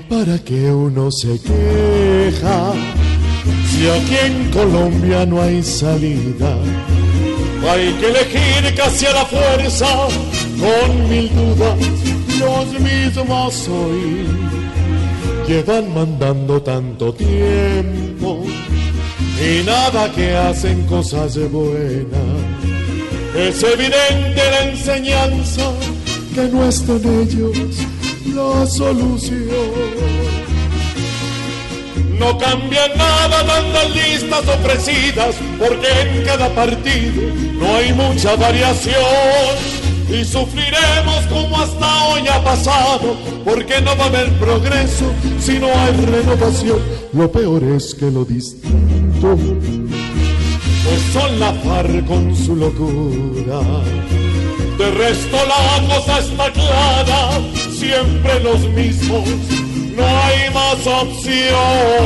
¿para qué uno se queja? Si aquí en Colombia no hay salida, hay que elegir casi a la fuerza, con mil dudas, los mismos hoy. Llevan mandando tanto tiempo y nada que hacen cosas buenas. Es evidente la enseñanza que no está en ellos la solución. No cambia nada tantas listas ofrecidas, porque en cada partido no hay mucha variación. Y sufriremos como hasta hoy ha pasado, porque no va a haber progreso si no hay renovación. Lo peor es que lo distinto pues son la FAR con su locura. De resto la cosa está clara, siempre los mismos, no hay más opción.